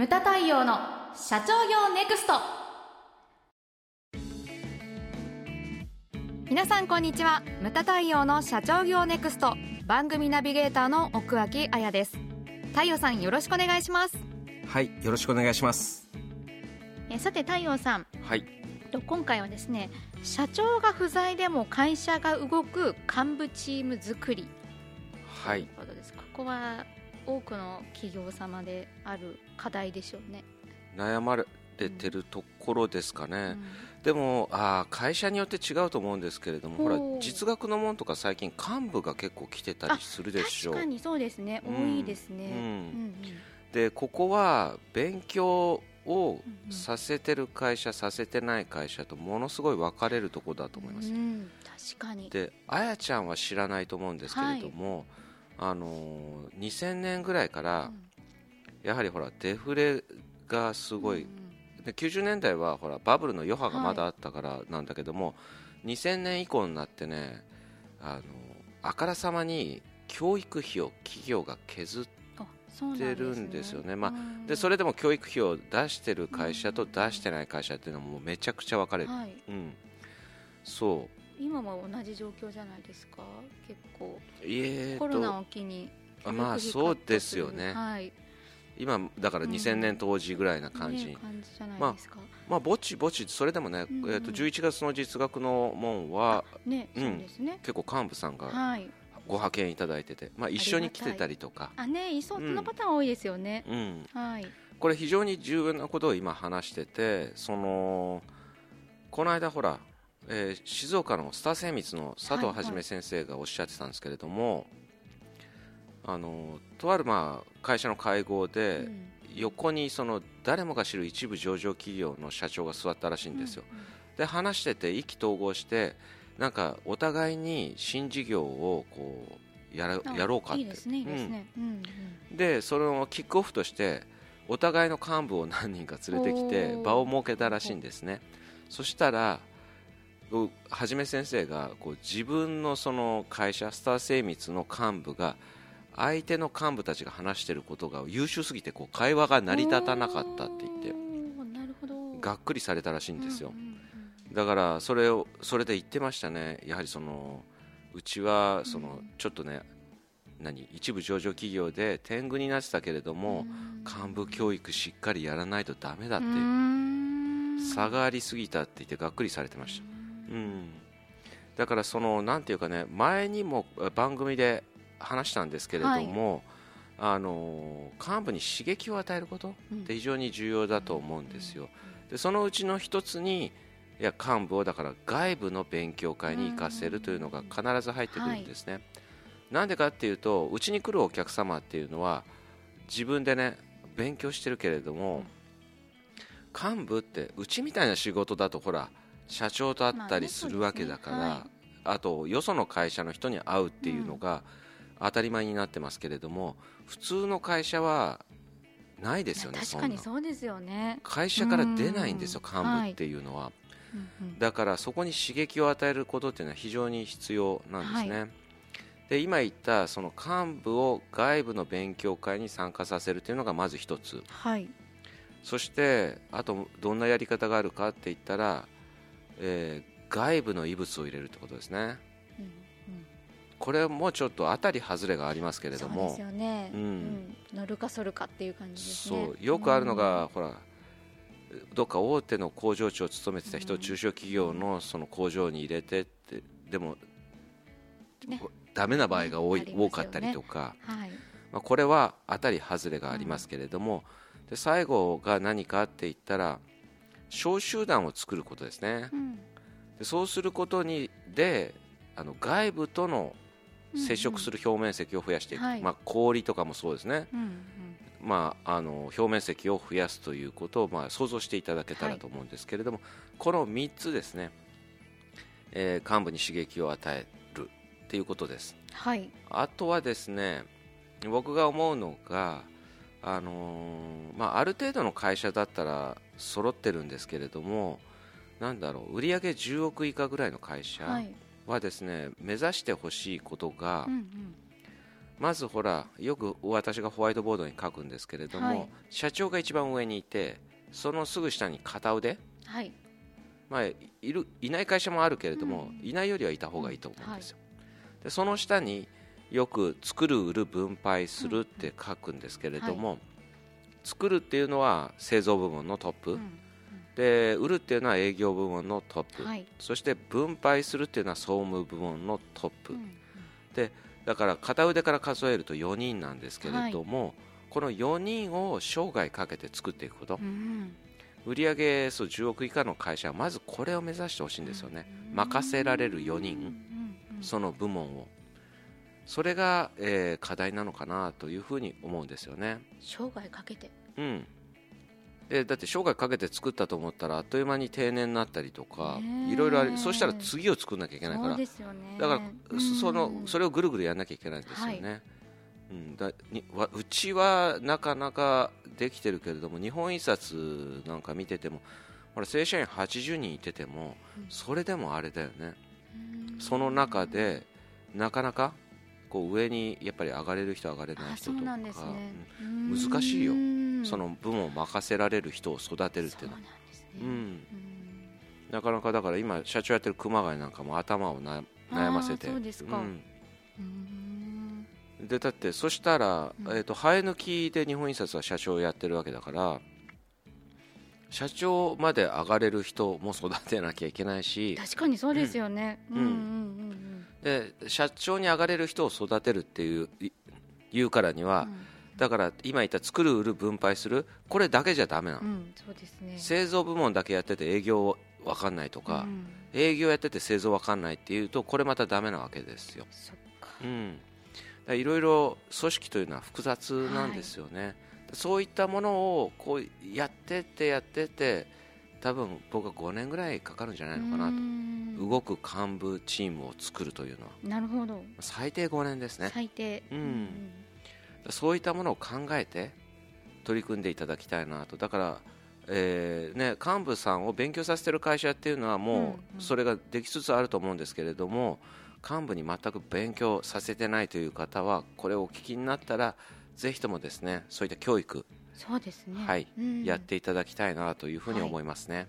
ムタ太陽の社長業ネクスト。皆さんこんにちは。ムタ太陽の社長業ネクスト。番組ナビゲーターの奥脇彩です。太陽さんよろしくお願いします。はいよろしくお願いします。えさて太陽さん。はい。と今回はですね社長が不在でも会社が動く幹部チーム作り。はい。ということです。ここは多くの企業様である課題でしょうね、悩まれてるところですかね、うん。でもあー会社によって違うと思うんですけれどもほら実学のもんとか最近幹部が結構来てたりするでしょう。確かにそうですね、うん。多いですね、うん。うんでここは勉強をさせてる会社、させてない会社とものすごい分かれるところだと思います、うん確かに。であやちゃんは知らないと思うんですけれども、あのー2000年ぐらいから、やはりほらデフレがすごい、で90年代はほらバブルの余波がまだあったからなんだけども、2000年以降になってねあのあからさまに教育費を企業が削ってるんですよね。まあうん。でそれでも教育費を出してる会社と出してない会社っていうのはもうめちゃくちゃ分かれる、はい、うん、そ今も同じ状況じゃないですか？結構。えーコロナとを機にあまあそうですよね。はい。今だからうん。2000年当時ぐらいな感じ、ね感じじゃないですか、まあぼちぼちそれでもね、うんうん。えー、と11月の実学の門はねうん。そうですね、結構幹部さんがはい。ご派遣いただいてて、まあ、一緒に来てたりとか、あねいそううんそのパターン多いですよね、うん、はい。これ非常に重要なことを今話しててそのこの間ほら、えー静岡のスター精密の佐藤はじめ先生がおっしゃってたんですけれども、あのとあるまあ会社の会合で、うん。横にその誰もが知る一部上場企業の社長が座ったらしいんですよ、で話してて意気投合してなんかお互いに新事業をこうやらあやろうかって。いいでそれをキックオフとしてお互いの幹部を何人か連れてきて場を設けたらしいんですね。そしたらうはじめ先生がこう自分のその会社スター精密の幹部が相手の幹部たちが話していることが優秀すぎてこう会話が成り立たなかったって言ってがっくりされたらしいんですよ。だからそれをそれで言ってましたね。やはりそのうちはそのうんちょっとね何一部上場企業で天狗になってたけれども幹部教育しっかりやらないとダメだって差がありすぎたって言ってがっくりされてました、うん、だからそのなんていうかね前にもえ番組で話したんですけれども、あの幹部に刺激を与えることうん。って非常に重要だと思うんですよ。でそのうちの一つにいや幹部をだから外部の勉強会に行かせるというのが必ず入ってくるんですね、なんでかっていうとうちに来るお客様っていうのは自分でね勉強してるけれども、幹部ってうちみたいな仕事だとほら社長と会ったりするわけだから、まあねそうですね。あとよその会社の人に会うっていうのが当たり前になってますけれども普通の会社はないですよね確かにそうですよね、会社から出ないんですようん。幹部っていうのは、うんうんだからそこに刺激を与えることっていうのは非常に必要なんですね、はで今言ったその幹部を外部の勉強会に参加させるというのがまず一つ。はい。そしてあとどんなやり方があるかって言ったら、えー外部の異物を入れるってことですね。うんうん。これもちょっと当たり外れがありますけれども。そうですよね、うん。るか反るかっていう感じですね。そう。よくあるのが、ほらどっか大手の工場長を務めてた人をうん中小企業のその工場に入れてってでも、ね。ダメな場合が多い、ね多かったりとか、うんはい。まあ、これは当たり外れがありますけれども、で最後が何かって言ったら小集団を作ることですね。うん。でそうすることにであの外部との接触する表面積を増やしていく、はい。まあ、氷とかもそうですね、うんうん。まあ、あの表面積を増やすということを、まあ、想像していただけたらと思うんですけれども、この3つですね、えー幹部に刺激を与えるっていうことです。はい。あとはですね僕が思うのが、あのーまあ、ある程度の会社だったら揃ってるんですけれどもなんだろう売上10億以下ぐらいの会社はい。はですね、目指してほしいことが、うんうん。まずほらよく私がホワイトボードに書くんですけれども、はい。社長が一番上にいてそのすぐ下に片腕、はい。まあ、いるいない会社もあるけれども、うん。いないよりはいた方がいいと思うんですよ、でその下によく作る売る分配するって書くんですけれども、作るっていうのは製造部門のトップ、うんで売るっていうのは営業部門のトップ、はい。そして分配するっていうのは総務部門のトップ、うんだから片腕から数えると4人なんですけれども、この4人を生涯かけて作っていくこと、うん売上そう10億以下の会社はまずこれを目指してほしいんですよね、任せられる4人、うんうん。その部門をそれが、えー課題なのかなというふうに思うんですよね、生涯かけて。うん、でだって生涯かけて作ったと思ったらあっという間に定年になったりとかいろいろありそうしたら次を作んなきゃいけないかそうらですよね。だから、うん。そのそれをぐるぐるやんなきゃいけないんですよね、うん、だにわうちはなかなかできてるけれども日本印刷なんか見ててもほら正社員80人いててもうん。それでもあれだよね。うん。その中でなかなかこう上にやっぱり上がれる人上がれないあ人とかね。うん難しいよ。うん。その部門を任せられる人を育てるっていうのは。ね。うん。うん。なかなかだから今社長やってる熊谷なんかも頭をな悩ませて。そうですか。ん。うん。でだってそしたら、うん。えー、と生え抜きで日本印刷は社長をやってるわけだから社長まで上がれる人も育てなきゃいけないし。確かにそうですよね。んうんうんうんで社長に上がれる人を育てるっていうい言うからには、だから今言った作る売る分配するこれだけじゃダメなの、うんうんそうですね。製造部門だけやってて営業わかんないとか、うん。営業やってて製造わかんないっていうとこれまたダメなわけですよ。そっか。うん、だからいろいろ組織というのは複雑なんですよね、そういったものをこうやってってやってって多分僕は5年ぐらいかかるんじゃないのかなと。うん動く幹部チームを作るというのはなるほど。最低5年ですね。最低。うん。そういったものを考えて取り組んでいただきたいなと。だから、えーね、幹部さんを勉強させてる会社っていうのはもうんううん。それができつつあると思うんですけれども幹部に全く勉強させてないという方はこれをお聞きになったらぜひともですねそういった教育、そうですね。はいうん。やっていただきたいなというふうに思いますね。